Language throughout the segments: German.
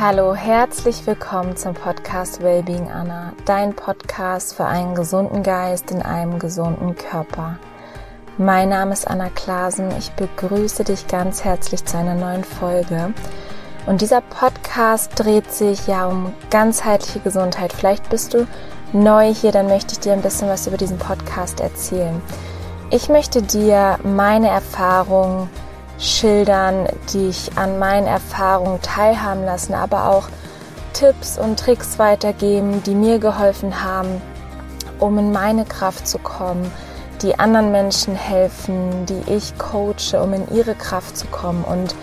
Hallo, herzlich willkommen zum Podcast Wellbeing Anna, dein Podcast für einen gesunden Geist in einem gesunden Körper. Mein Name ist Anna Klasen, ich begrüße dich ganz herzlich zu einer neuen Folge. Und dieser Podcast dreht sich ja um ganzheitliche Gesundheit. Vielleicht bist du neu hier, dann möchte ich dir ein bisschen was über diesen Podcast erzählen. Ich möchte dir meine Erfahrungen schildern, dich an meinen Erfahrungen teilhaben lassen, aber auch Tipps und Tricks weitergeben, die mir geholfen haben, um in meine Kraft zu kommen, die anderen Menschen helfen, die ich coache, um in ihre Kraft zu kommen. Und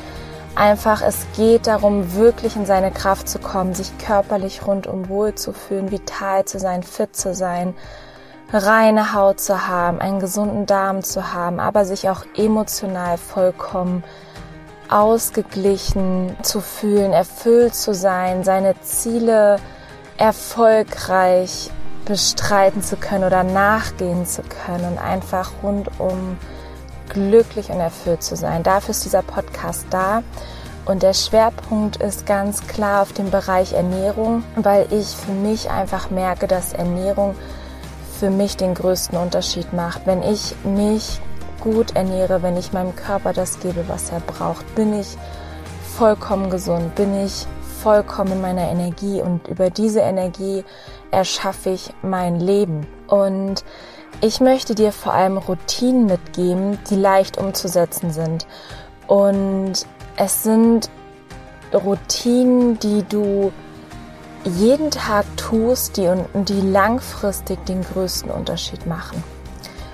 einfach es geht darum, wirklich in seine Kraft zu kommen, sich körperlich rundum wohl zu fühlen, vital zu sein, fit zu sein, reine Haut zu haben, einen gesunden Darm zu haben, aber sich auch emotional vollkommen ausgeglichen zu fühlen, erfüllt zu sein, seine Ziele erfolgreich bestreiten zu können oder nachgehen zu können und einfach rundum glücklich und erfüllt zu sein. Dafür ist dieser Podcast da. Und der Schwerpunkt ist ganz klar auf dem Bereich Ernährung, weil ich für mich einfach merke, dass Ernährung für mich den größten Unterschied macht. Wenn ich mich gut ernähre, wenn ich meinem Körper das gebe, was er braucht, bin ich vollkommen gesund, bin ich vollkommen in meiner Energie und über diese Energie erschaffe ich mein Leben. Und ich möchte dir vor allem Routinen mitgeben, die leicht umzusetzen sind. Und es sind Routinen, die du jeden Tag tust, die, die langfristig den größten Unterschied machen.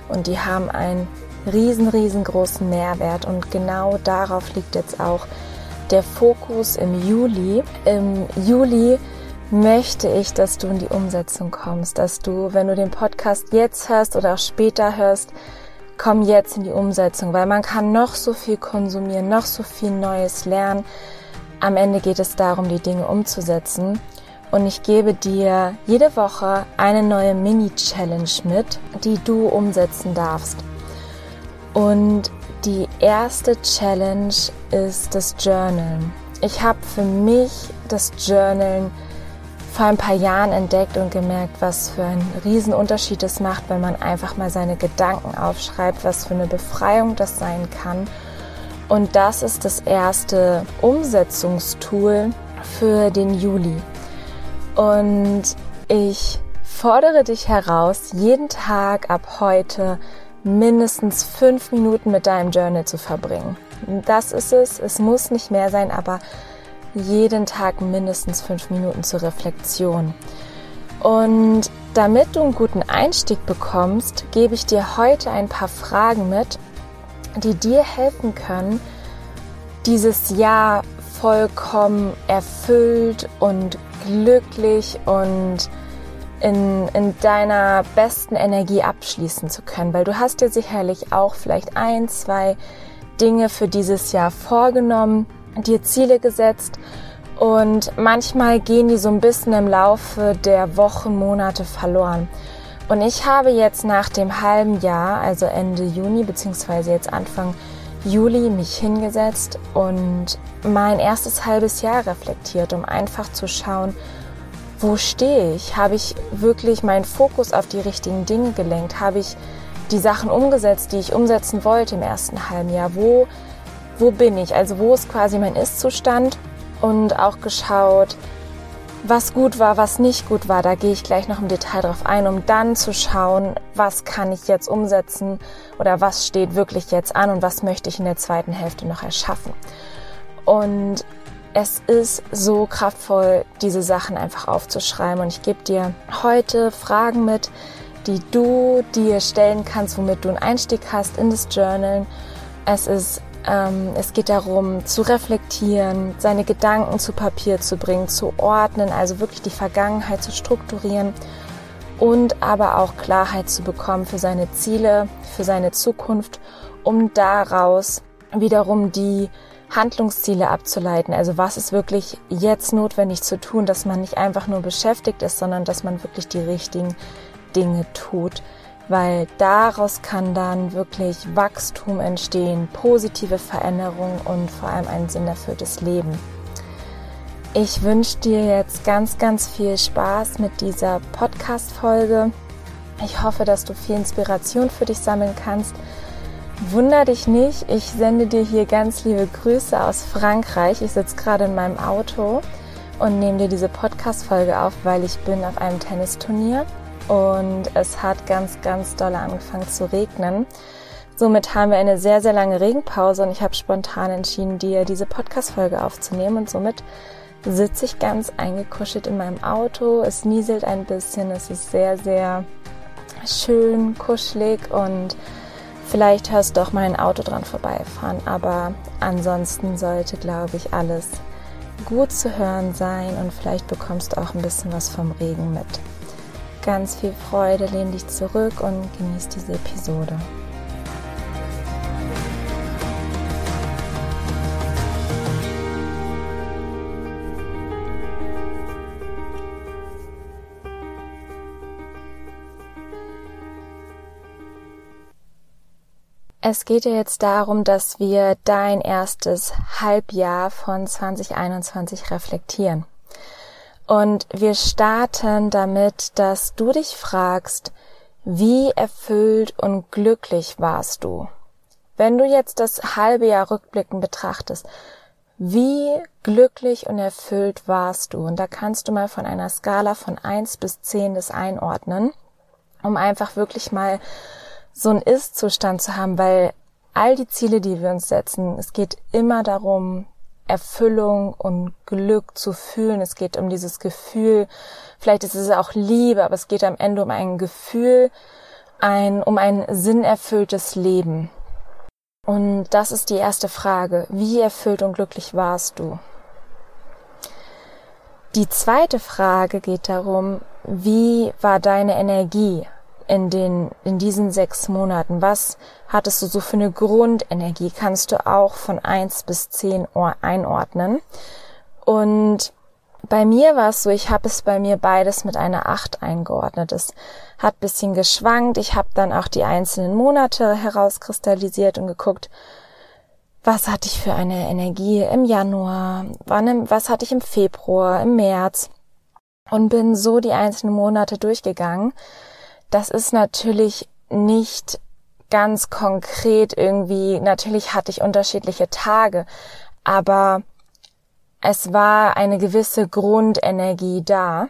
Und die haben einen riesen, riesengroßen Mehrwert. Und genau darauf liegt jetzt auch der Fokus im Juli. Im Juli möchte ich, dass du in die Umsetzung kommst, dass du, wenn du den Podcast jetzt hörst oder auch später hörst, komm jetzt in die Umsetzung, weil man kann noch so viel konsumieren, noch so viel Neues lernen. Am Ende geht es darum, die Dinge umzusetzen und ich gebe dir jede Woche eine neue Mini-Challenge mit, die du umsetzen darfst. Und die erste Challenge ist das Journalen. Ich habe für mich das Journalen vor ein paar Jahren entdeckt und gemerkt, was für einen riesen Unterschied es macht, wenn man einfach mal seine Gedanken aufschreibt, was für eine Befreiung das sein kann. Und das ist das erste Umsetzungstool für den Juli. Und ich fordere dich heraus, jeden Tag ab heute mindestens fünf Minuten mit deinem Journal zu verbringen. Das ist es. Es muss nicht mehr sein, aber jeden Tag mindestens fünf Minuten zur Reflexion. Und damit du einen guten Einstieg bekommst, gebe ich dir heute ein paar Fragen mit, die dir helfen können, dieses Jahr vollkommen erfüllt und glücklich und in, in deiner besten Energie abschließen zu können, weil du hast dir sicherlich auch vielleicht ein, zwei Dinge für dieses Jahr vorgenommen, dir Ziele gesetzt und manchmal gehen die so ein bisschen im Laufe der Wochen, Monate verloren. Und ich habe jetzt nach dem halben Jahr, also Ende Juni beziehungsweise jetzt Anfang Juli, mich hingesetzt und mein erstes halbes Jahr reflektiert, um einfach zu schauen, wo stehe ich? Habe ich wirklich meinen Fokus auf die richtigen Dinge gelenkt? Habe ich die Sachen umgesetzt, die ich umsetzen wollte im ersten halben Jahr? Wo, wo bin ich? Also wo ist quasi mein Ist-Zustand? Und auch geschaut, was gut war, was nicht gut war. Da gehe ich gleich noch im Detail drauf ein, um dann zu schauen, was kann ich jetzt umsetzen oder was steht wirklich jetzt an und was möchte ich in der zweiten Hälfte noch erschaffen. Und es ist so kraftvoll, diese Sachen einfach aufzuschreiben. Und ich gebe dir heute Fragen mit, die du dir stellen kannst, womit du einen Einstieg hast in das Journal. Es ist es geht darum, zu reflektieren, seine Gedanken zu Papier zu bringen, zu ordnen, also wirklich die Vergangenheit zu strukturieren und aber auch Klarheit zu bekommen für seine Ziele, für seine Zukunft, um daraus wiederum die Handlungsziele abzuleiten. Also was ist wirklich jetzt notwendig zu tun, dass man nicht einfach nur beschäftigt ist, sondern dass man wirklich die richtigen Dinge tut. Weil daraus kann dann wirklich Wachstum entstehen, positive Veränderung und vor allem ein sinnerfülltes Leben. Ich wünsche dir jetzt ganz, ganz viel Spaß mit dieser Podcast-Folge. Ich hoffe, dass du viel Inspiration für dich sammeln kannst. Wunder dich nicht, ich sende dir hier ganz liebe Grüße aus Frankreich. Ich sitze gerade in meinem Auto und nehme dir diese Podcast-Folge auf, weil ich bin auf einem Tennisturnier und es hat ganz, ganz doll angefangen zu regnen. Somit haben wir eine sehr, sehr lange Regenpause und ich habe spontan entschieden, dir diese Podcast-Folge aufzunehmen und somit sitze ich ganz eingekuschelt in meinem Auto. Es nieselt ein bisschen, es ist sehr, sehr schön, kuschelig und vielleicht hörst du auch mein Auto dran vorbeifahren, aber ansonsten sollte, glaube ich, alles gut zu hören sein und vielleicht bekommst du auch ein bisschen was vom Regen mit. Ganz viel Freude, lehn dich zurück und genieß diese Episode. Es geht ja jetzt darum, dass wir dein erstes Halbjahr von 2021 reflektieren. Und wir starten damit, dass du dich fragst, wie erfüllt und glücklich warst du? Wenn du jetzt das halbe Jahr rückblickend betrachtest, wie glücklich und erfüllt warst du? Und da kannst du mal von einer Skala von eins bis zehn das einordnen, um einfach wirklich mal so ein Ist-Zustand zu haben, weil all die Ziele, die wir uns setzen, es geht immer darum, Erfüllung und Glück zu fühlen. Es geht um dieses Gefühl, vielleicht ist es auch Liebe, aber es geht am Ende um ein Gefühl, ein, um ein sinnerfülltes Leben. Und das ist die erste Frage. Wie erfüllt und glücklich warst du? Die zweite Frage geht darum, wie war deine Energie? In den, in diesen sechs Monaten? Was hattest du so für eine Grundenergie? Kannst du auch von eins bis zehn einordnen? Und bei mir war es so, ich habe es bei mir beides mit einer acht eingeordnet. Es hat bisschen geschwankt. Ich habe dann auch die einzelnen Monate herauskristallisiert und geguckt, was hatte ich für eine Energie im Januar, wann, was hatte ich im Februar, im März und bin so die einzelnen Monate durchgegangen das ist natürlich nicht ganz konkret irgendwie, natürlich hatte ich unterschiedliche Tage, aber es war eine gewisse Grundenergie da.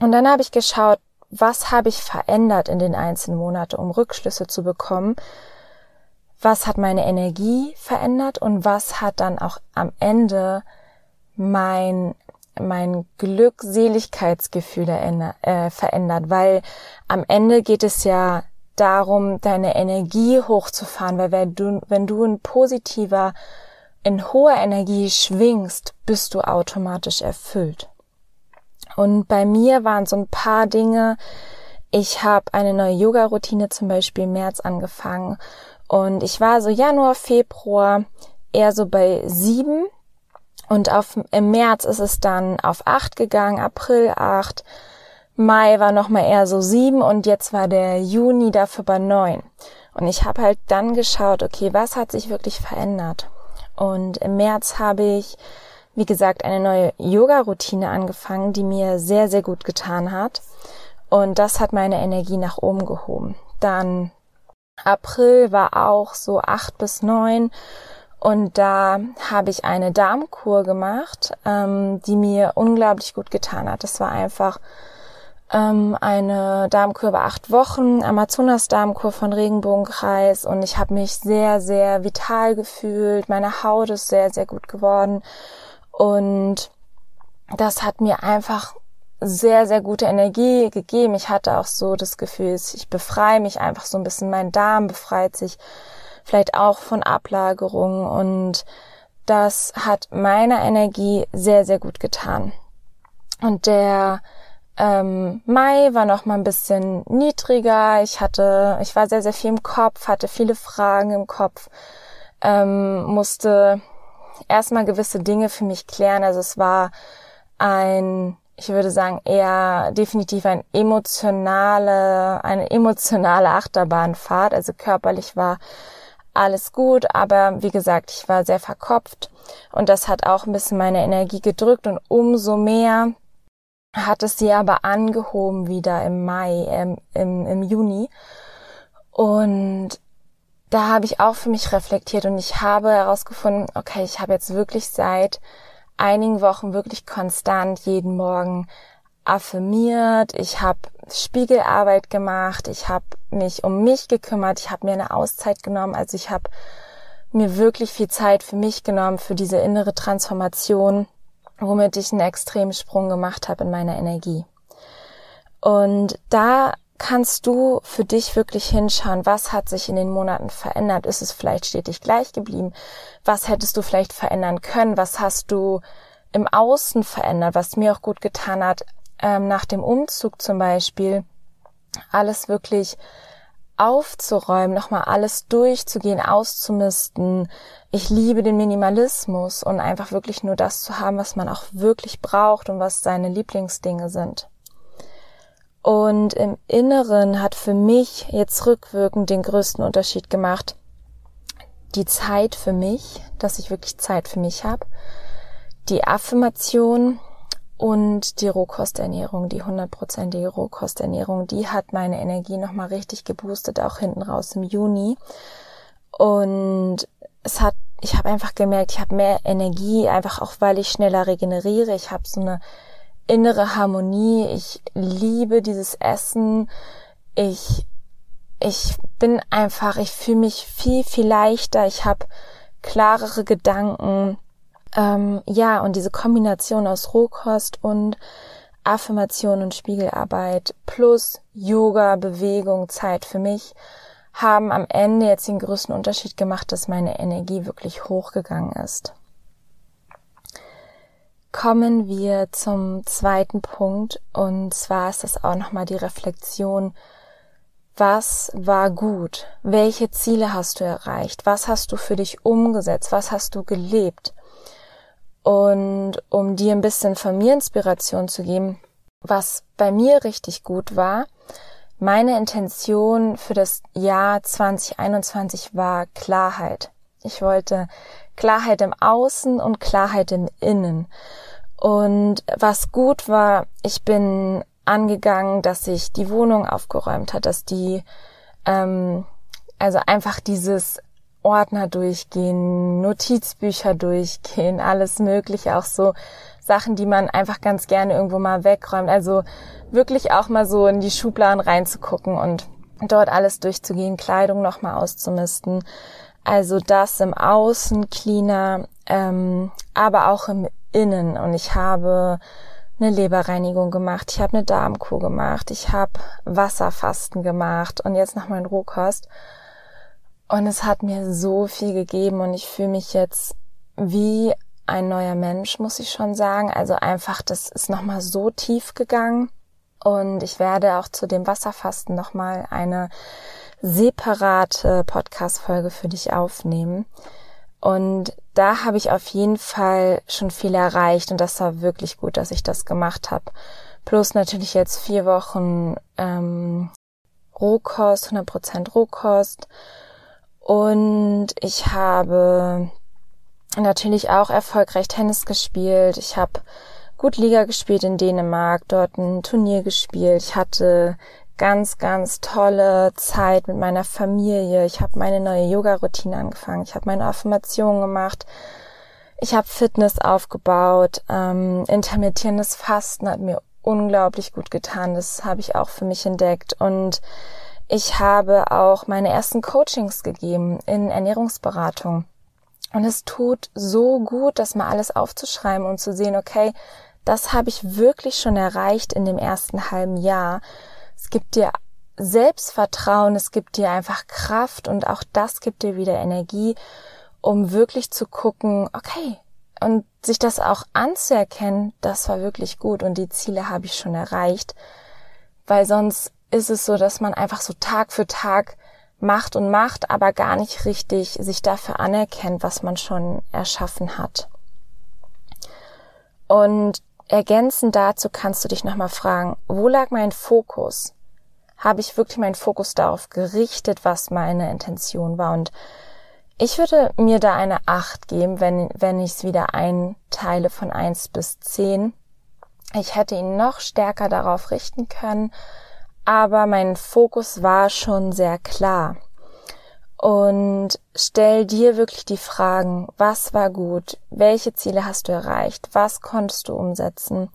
Und dann habe ich geschaut, was habe ich verändert in den einzelnen Monaten, um Rückschlüsse zu bekommen. Was hat meine Energie verändert und was hat dann auch am Ende mein mein Glückseligkeitsgefühl äh, verändert, weil am Ende geht es ja darum, deine Energie hochzufahren, weil wenn du, wenn du in positiver, in hoher Energie schwingst, bist du automatisch erfüllt. Und bei mir waren so ein paar Dinge, ich habe eine neue Yoga-Routine zum Beispiel im März angefangen. Und ich war so Januar, Februar eher so bei sieben und auf, im März ist es dann auf acht gegangen, April acht, Mai war nochmal eher so sieben und jetzt war der Juni dafür bei neun. Und ich habe halt dann geschaut, okay, was hat sich wirklich verändert? Und im März habe ich, wie gesagt, eine neue Yoga-Routine angefangen, die mir sehr, sehr gut getan hat. Und das hat meine Energie nach oben gehoben. Dann April war auch so acht bis neun und da habe ich eine Darmkur gemacht, ähm, die mir unglaublich gut getan hat. Das war einfach ähm, eine Darmkur über acht Wochen, Amazonas-Darmkur von Regenbogenkreis. Und ich habe mich sehr, sehr vital gefühlt. Meine Haut ist sehr, sehr gut geworden. Und das hat mir einfach sehr, sehr gute Energie gegeben. Ich hatte auch so das Gefühl, ich befreie mich einfach so ein bisschen. Mein Darm befreit sich vielleicht auch von Ablagerungen und das hat meiner Energie sehr, sehr gut getan. Und der ähm, Mai war noch mal ein bisschen niedriger. Ich hatte, ich war sehr, sehr viel im Kopf, hatte viele Fragen im Kopf, ähm, musste erstmal gewisse Dinge für mich klären. Also es war ein, ich würde sagen, eher definitiv ein emotionale, eine emotionale Achterbahnfahrt. Also körperlich war alles gut, aber wie gesagt, ich war sehr verkopft und das hat auch ein bisschen meine Energie gedrückt und umso mehr hat es sie aber angehoben wieder im Mai, ähm, im, im Juni. Und da habe ich auch für mich reflektiert und ich habe herausgefunden, okay, ich habe jetzt wirklich seit einigen Wochen wirklich konstant jeden Morgen affirmiert, ich habe Spiegelarbeit gemacht, ich habe mich um mich gekümmert, ich habe mir eine Auszeit genommen, also ich habe mir wirklich viel Zeit für mich genommen, für diese innere Transformation, womit ich einen extremen Sprung gemacht habe in meiner Energie. Und da kannst du für dich wirklich hinschauen, was hat sich in den Monaten verändert? Ist es vielleicht stetig gleich geblieben? Was hättest du vielleicht verändern können? Was hast du im Außen verändert, was mir auch gut getan hat, ähm, nach dem Umzug zum Beispiel, alles wirklich aufzuräumen, nochmal alles durchzugehen, auszumisten. Ich liebe den Minimalismus und einfach wirklich nur das zu haben, was man auch wirklich braucht und was seine Lieblingsdinge sind. Und im Inneren hat für mich jetzt rückwirkend den größten Unterschied gemacht, die Zeit für mich, dass ich wirklich Zeit für mich habe, die Affirmation, und die Rohkosternährung, die hundertprozentige Rohkosternährung, die hat meine Energie nochmal richtig geboostet, auch hinten raus im Juni. Und es hat, ich habe einfach gemerkt, ich habe mehr Energie, einfach auch weil ich schneller regeneriere. Ich habe so eine innere Harmonie. Ich liebe dieses Essen. Ich, ich bin einfach, ich fühle mich viel, viel leichter. Ich habe klarere Gedanken ähm, ja, und diese Kombination aus Rohkost und Affirmation und Spiegelarbeit plus Yoga, Bewegung, Zeit für mich haben am Ende jetzt den größten Unterschied gemacht, dass meine Energie wirklich hochgegangen ist. Kommen wir zum zweiten Punkt und zwar ist das auch nochmal die Reflexion, was war gut? Welche Ziele hast du erreicht? Was hast du für dich umgesetzt? Was hast du gelebt? Und um dir ein bisschen von mir Inspiration zu geben, was bei mir richtig gut war, meine Intention für das Jahr 2021 war Klarheit. Ich wollte Klarheit im Außen und Klarheit im Innen. Und was gut war, ich bin angegangen, dass ich die Wohnung aufgeräumt hat, dass die, ähm, also einfach dieses Ordner durchgehen, Notizbücher durchgehen, alles Mögliche, auch so Sachen, die man einfach ganz gerne irgendwo mal wegräumt. Also wirklich auch mal so in die Schubladen reinzugucken und dort alles durchzugehen, Kleidung nochmal auszumisten. Also das im Außen cleaner, ähm, aber auch im Innen. Und ich habe eine Leberreinigung gemacht, ich habe eine Darmkur gemacht, ich habe Wasserfasten gemacht und jetzt noch mein Rohkost. Und es hat mir so viel gegeben und ich fühle mich jetzt wie ein neuer Mensch, muss ich schon sagen. Also einfach, das ist nochmal so tief gegangen. Und ich werde auch zu dem Wasserfasten nochmal eine separate Podcast-Folge für dich aufnehmen. Und da habe ich auf jeden Fall schon viel erreicht und das war wirklich gut, dass ich das gemacht habe. Plus natürlich jetzt vier Wochen ähm, Rohkost, 100% Rohkost und ich habe natürlich auch erfolgreich Tennis gespielt. Ich habe gut Liga gespielt in Dänemark, dort ein Turnier gespielt. Ich hatte ganz, ganz tolle Zeit mit meiner Familie. Ich habe meine neue Yoga-Routine angefangen. Ich habe meine Affirmationen gemacht. Ich habe Fitness aufgebaut. Ähm, intermittierendes Fasten hat mir unglaublich gut getan. Das habe ich auch für mich entdeckt. Und ich habe auch meine ersten Coachings gegeben in Ernährungsberatung. Und es tut so gut, das mal alles aufzuschreiben und zu sehen, okay, das habe ich wirklich schon erreicht in dem ersten halben Jahr. Es gibt dir Selbstvertrauen, es gibt dir einfach Kraft und auch das gibt dir wieder Energie, um wirklich zu gucken, okay, und sich das auch anzuerkennen, das war wirklich gut und die Ziele habe ich schon erreicht, weil sonst ist es so, dass man einfach so Tag für Tag macht und macht, aber gar nicht richtig sich dafür anerkennt, was man schon erschaffen hat. Und ergänzend dazu kannst du dich nochmal fragen, wo lag mein Fokus? Habe ich wirklich meinen Fokus darauf gerichtet, was meine Intention war? Und Ich würde mir da eine 8 geben, wenn, wenn ich es wieder einteile von 1 bis 10. Ich hätte ihn noch stärker darauf richten können, aber mein Fokus war schon sehr klar. Und stell dir wirklich die Fragen, was war gut, welche Ziele hast du erreicht, was konntest du umsetzen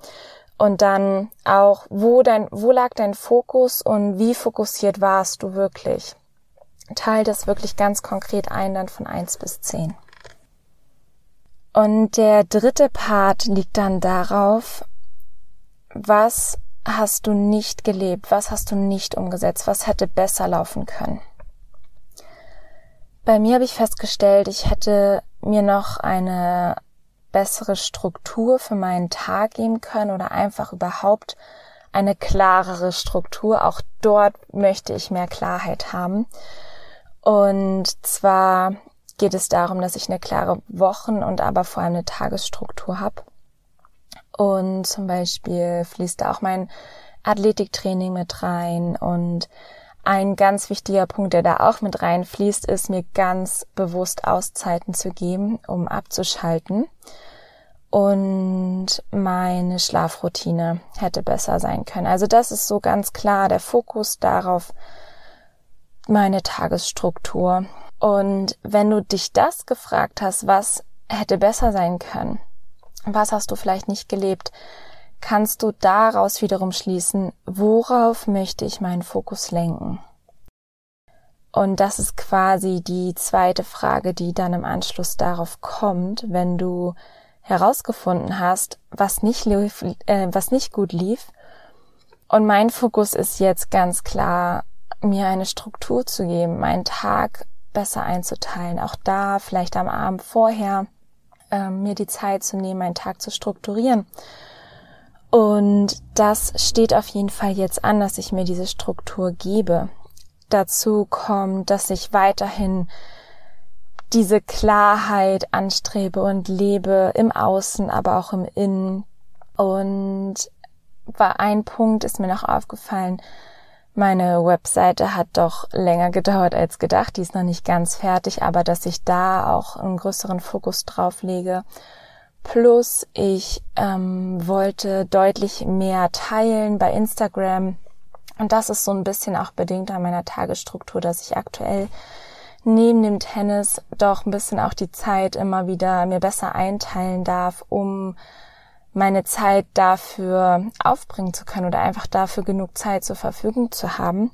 und dann auch, wo dein, wo lag dein Fokus und wie fokussiert warst du wirklich. Teil das wirklich ganz konkret ein, dann von eins bis zehn. Und der dritte Part liegt dann darauf, was hast du nicht gelebt, was hast du nicht umgesetzt, was hätte besser laufen können. Bei mir habe ich festgestellt, ich hätte mir noch eine bessere Struktur für meinen Tag geben können oder einfach überhaupt eine klarere Struktur. Auch dort möchte ich mehr Klarheit haben. Und zwar geht es darum, dass ich eine klare Wochen- und aber vor allem eine Tagesstruktur habe. Und zum Beispiel fließt da auch mein Athletiktraining mit rein. Und ein ganz wichtiger Punkt, der da auch mit reinfließt, ist mir ganz bewusst Auszeiten zu geben, um abzuschalten. Und meine Schlafroutine hätte besser sein können. Also das ist so ganz klar der Fokus darauf, meine Tagesstruktur. Und wenn du dich das gefragt hast, was hätte besser sein können, was hast du vielleicht nicht gelebt, kannst du daraus wiederum schließen, worauf möchte ich meinen Fokus lenken? Und das ist quasi die zweite Frage, die dann im Anschluss darauf kommt, wenn du herausgefunden hast, was nicht lief, äh, was nicht gut lief. Und mein Fokus ist jetzt ganz klar mir eine Struktur zu geben, meinen Tag besser einzuteilen. Auch da vielleicht am Abend vorher äh, mir die Zeit zu nehmen, meinen Tag zu strukturieren. Und das steht auf jeden Fall jetzt an, dass ich mir diese Struktur gebe. Dazu kommt, dass ich weiterhin diese Klarheit anstrebe und lebe im Außen, aber auch im Innen. Und war ein Punkt, ist mir noch aufgefallen, meine Webseite hat doch länger gedauert als gedacht. Die ist noch nicht ganz fertig, aber dass ich da auch einen größeren Fokus drauf lege. Plus ich ähm, wollte deutlich mehr teilen bei Instagram. Und das ist so ein bisschen auch bedingt an meiner Tagesstruktur, dass ich aktuell neben dem Tennis doch ein bisschen auch die Zeit immer wieder mir besser einteilen darf, um meine Zeit dafür aufbringen zu können oder einfach dafür genug Zeit zur Verfügung zu haben.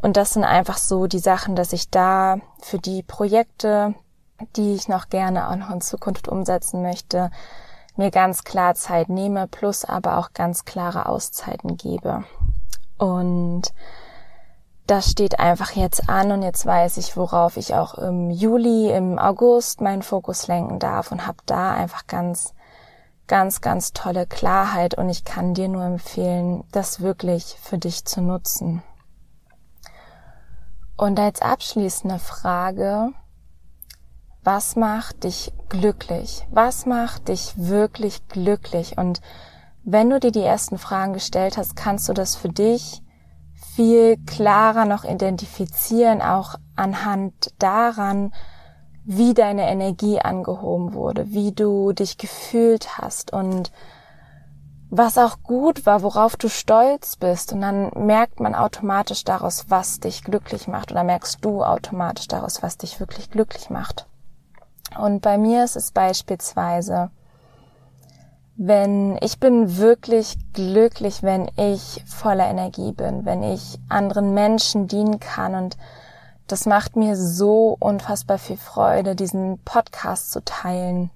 Und das sind einfach so die Sachen, dass ich da für die Projekte, die ich noch gerne auch noch in Zukunft umsetzen möchte, mir ganz klar Zeit nehme, plus aber auch ganz klare Auszeiten gebe. Und das steht einfach jetzt an und jetzt weiß ich, worauf ich auch im Juli, im August meinen Fokus lenken darf und habe da einfach ganz ganz, ganz tolle Klarheit und ich kann dir nur empfehlen, das wirklich für dich zu nutzen. Und als abschließende Frage, was macht dich glücklich? Was macht dich wirklich glücklich? Und wenn du dir die ersten Fragen gestellt hast, kannst du das für dich viel klarer noch identifizieren, auch anhand daran, wie deine Energie angehoben wurde, wie du dich gefühlt hast und was auch gut war, worauf du stolz bist. Und dann merkt man automatisch daraus, was dich glücklich macht. Oder merkst du automatisch daraus, was dich wirklich glücklich macht. Und bei mir ist es beispielsweise, wenn ich bin wirklich glücklich, wenn ich voller Energie bin, wenn ich anderen Menschen dienen kann und das macht mir so unfassbar viel Freude, diesen Podcast zu teilen,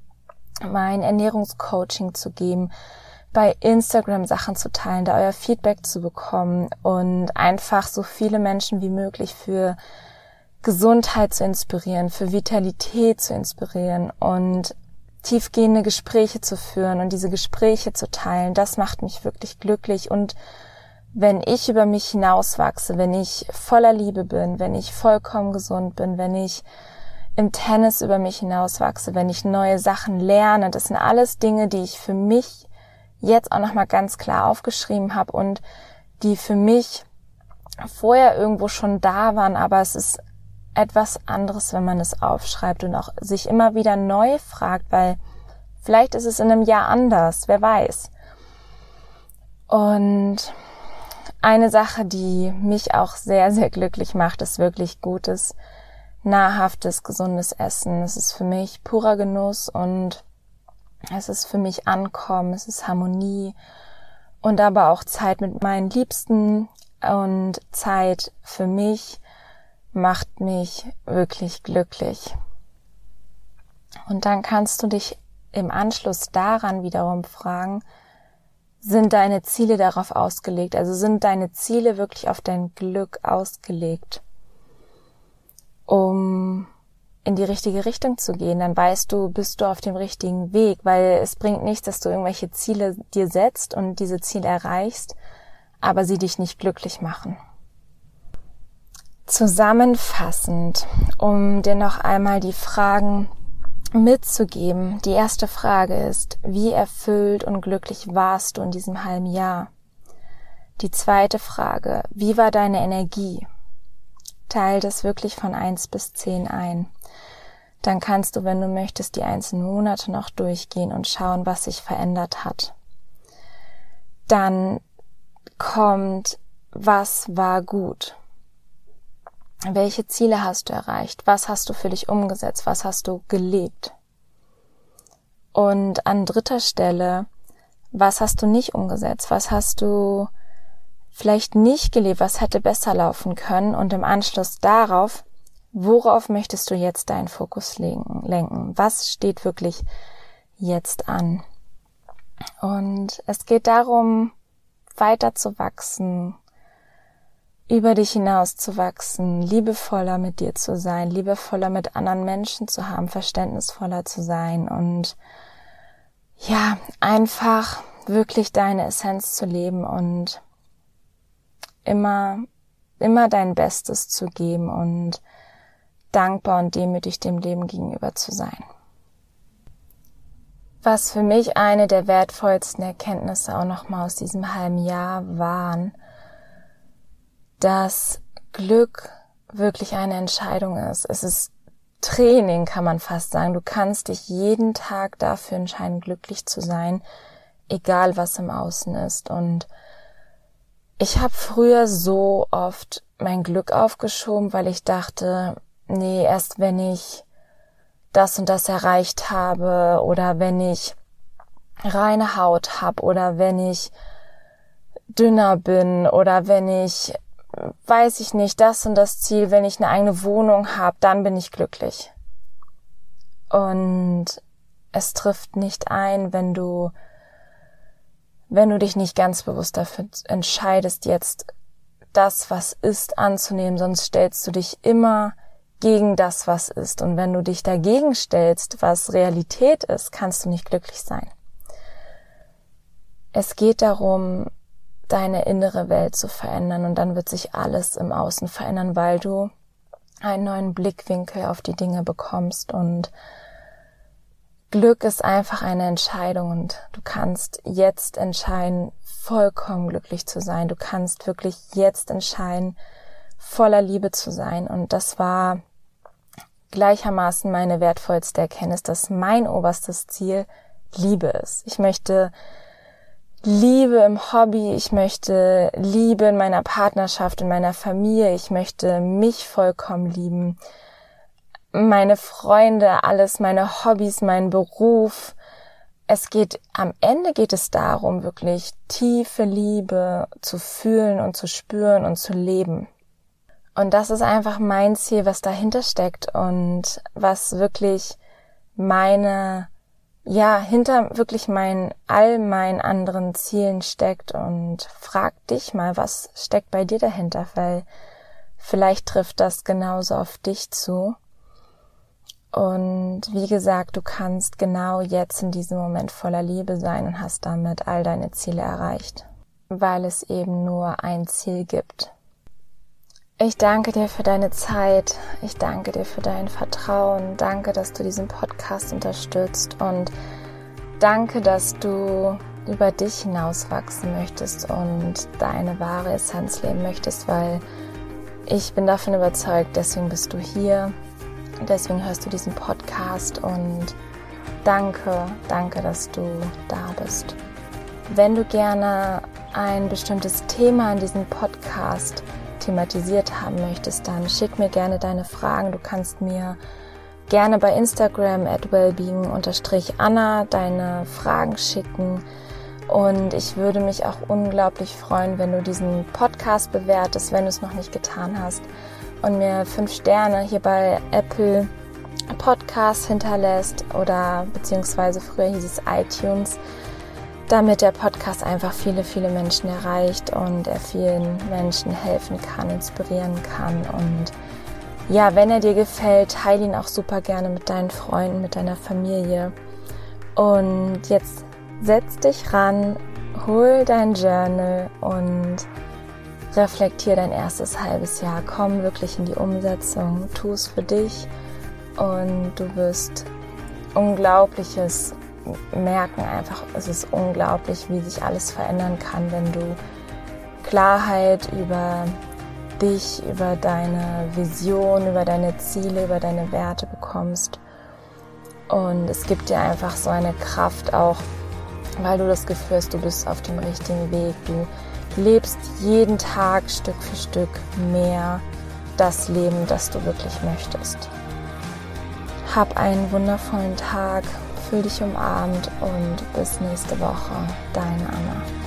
mein Ernährungscoaching zu geben, bei Instagram Sachen zu teilen, da euer Feedback zu bekommen und einfach so viele Menschen wie möglich für Gesundheit zu inspirieren, für Vitalität zu inspirieren und tiefgehende Gespräche zu führen und diese Gespräche zu teilen, das macht mich wirklich glücklich und wenn ich über mich hinauswachse, wenn ich voller Liebe bin, wenn ich vollkommen gesund bin, wenn ich im Tennis über mich hinauswachse, wenn ich neue Sachen lerne, das sind alles Dinge, die ich für mich jetzt auch nochmal ganz klar aufgeschrieben habe und die für mich vorher irgendwo schon da waren, aber es ist etwas anderes, wenn man es aufschreibt und auch sich immer wieder neu fragt, weil vielleicht ist es in einem Jahr anders, wer weiß. Und eine Sache, die mich auch sehr, sehr glücklich macht, ist wirklich gutes, nahrhaftes, gesundes Essen. Es ist für mich purer Genuss und es ist für mich Ankommen, es ist Harmonie und aber auch Zeit mit meinen Liebsten und Zeit für mich macht mich wirklich glücklich. Und dann kannst du dich im Anschluss daran wiederum fragen, sind deine Ziele darauf ausgelegt? Also sind deine Ziele wirklich auf dein Glück ausgelegt, um in die richtige Richtung zu gehen? Dann weißt du, bist du auf dem richtigen Weg, weil es bringt nichts, dass du irgendwelche Ziele dir setzt und diese Ziele erreichst, aber sie dich nicht glücklich machen. Zusammenfassend, um dir noch einmal die Fragen mitzugeben. Die erste Frage ist, wie erfüllt und glücklich warst du in diesem halben Jahr? Die zweite Frage, wie war deine Energie? Teil das wirklich von eins bis zehn ein. Dann kannst du, wenn du möchtest, die einzelnen Monate noch durchgehen und schauen, was sich verändert hat. Dann kommt, was war gut? Welche Ziele hast du erreicht? Was hast du für dich umgesetzt? Was hast du gelebt? Und an dritter Stelle, was hast du nicht umgesetzt? Was hast du vielleicht nicht gelebt? Was hätte besser laufen können? Und im Anschluss darauf, worauf möchtest du jetzt deinen Fokus lenken? Was steht wirklich jetzt an? Und es geht darum, weiter zu wachsen, über dich hinaus zu wachsen, liebevoller mit dir zu sein, liebevoller mit anderen Menschen zu haben, verständnisvoller zu sein und ja, einfach wirklich deine Essenz zu leben und immer, immer dein Bestes zu geben und dankbar und demütig dem Leben gegenüber zu sein. Was für mich eine der wertvollsten Erkenntnisse auch nochmal aus diesem halben Jahr waren, dass Glück wirklich eine Entscheidung ist. Es ist Training, kann man fast sagen. Du kannst dich jeden Tag dafür entscheiden, glücklich zu sein, egal was im Außen ist. Und ich habe früher so oft mein Glück aufgeschoben, weil ich dachte, nee, erst wenn ich das und das erreicht habe oder wenn ich reine Haut habe oder wenn ich dünner bin oder wenn ich weiß ich nicht, das und das Ziel, wenn ich eine eigene Wohnung habe, dann bin ich glücklich. Und es trifft nicht ein, wenn du, wenn du dich nicht ganz bewusst dafür entscheidest, jetzt das, was ist, anzunehmen, sonst stellst du dich immer gegen das, was ist. Und wenn du dich dagegen stellst, was Realität ist, kannst du nicht glücklich sein. Es geht darum, deine innere Welt zu verändern und dann wird sich alles im Außen verändern, weil du einen neuen Blickwinkel auf die Dinge bekommst und Glück ist einfach eine Entscheidung und du kannst jetzt entscheiden, vollkommen glücklich zu sein. Du kannst wirklich jetzt entscheiden, voller Liebe zu sein. Und das war gleichermaßen meine wertvollste Erkenntnis, dass mein oberstes Ziel Liebe ist. Ich möchte Liebe im Hobby, ich möchte Liebe in meiner Partnerschaft, in meiner Familie, ich möchte mich vollkommen lieben, meine Freunde, alles, meine Hobbys, mein Beruf. Es geht, am Ende geht es darum, wirklich tiefe Liebe zu fühlen und zu spüren und zu leben. Und das ist einfach mein Ziel, was dahinter steckt und was wirklich meine ja, hinter wirklich meinen, all meinen anderen Zielen steckt und frag dich mal, was steckt bei dir dahinter, weil vielleicht trifft das genauso auf dich zu. Und wie gesagt, du kannst genau jetzt in diesem Moment voller Liebe sein und hast damit all deine Ziele erreicht, weil es eben nur ein Ziel gibt. Ich danke dir für deine Zeit. Ich danke dir für dein Vertrauen. Danke, dass du diesen Podcast unterstützt und danke, dass du über dich hinaus wachsen möchtest und deine wahre Essenz leben möchtest, weil Ich bin davon überzeugt, deswegen bist du hier, deswegen hörst du diesen Podcast und danke, danke, dass du da bist. Wenn du gerne ein bestimmtes Thema in diesem Podcast thematisiert haben möchtest, dann schick mir gerne deine Fragen. Du kannst mir gerne bei Instagram at wellbeing-anna deine Fragen schicken. Und ich würde mich auch unglaublich freuen, wenn du diesen Podcast bewertest, wenn du es noch nicht getan hast. Und mir fünf Sterne hier bei Apple Podcasts hinterlässt oder beziehungsweise früher hieß es iTunes, damit der Podcast einfach viele, viele Menschen erreicht und er vielen Menschen helfen kann, inspirieren kann und ja, wenn er dir gefällt, teile ihn auch super gerne mit deinen Freunden, mit deiner Familie. Und jetzt setz dich ran, hol dein Journal und reflektier dein erstes halbes Jahr. Komm wirklich in die Umsetzung, tu es für dich und du wirst Unglaubliches merken. Einfach, es ist unglaublich, wie sich alles verändern kann, wenn du Klarheit über dich, über deine Vision, über deine Ziele, über deine Werte bekommst. Und es gibt dir einfach so eine Kraft auch, weil du das Gefühl hast, du bist auf dem richtigen Weg. Du lebst jeden Tag Stück für Stück mehr das Leben, das du wirklich möchtest. Hab einen wundervollen Tag, fühl dich umarmt und bis nächste Woche. Deine Anna.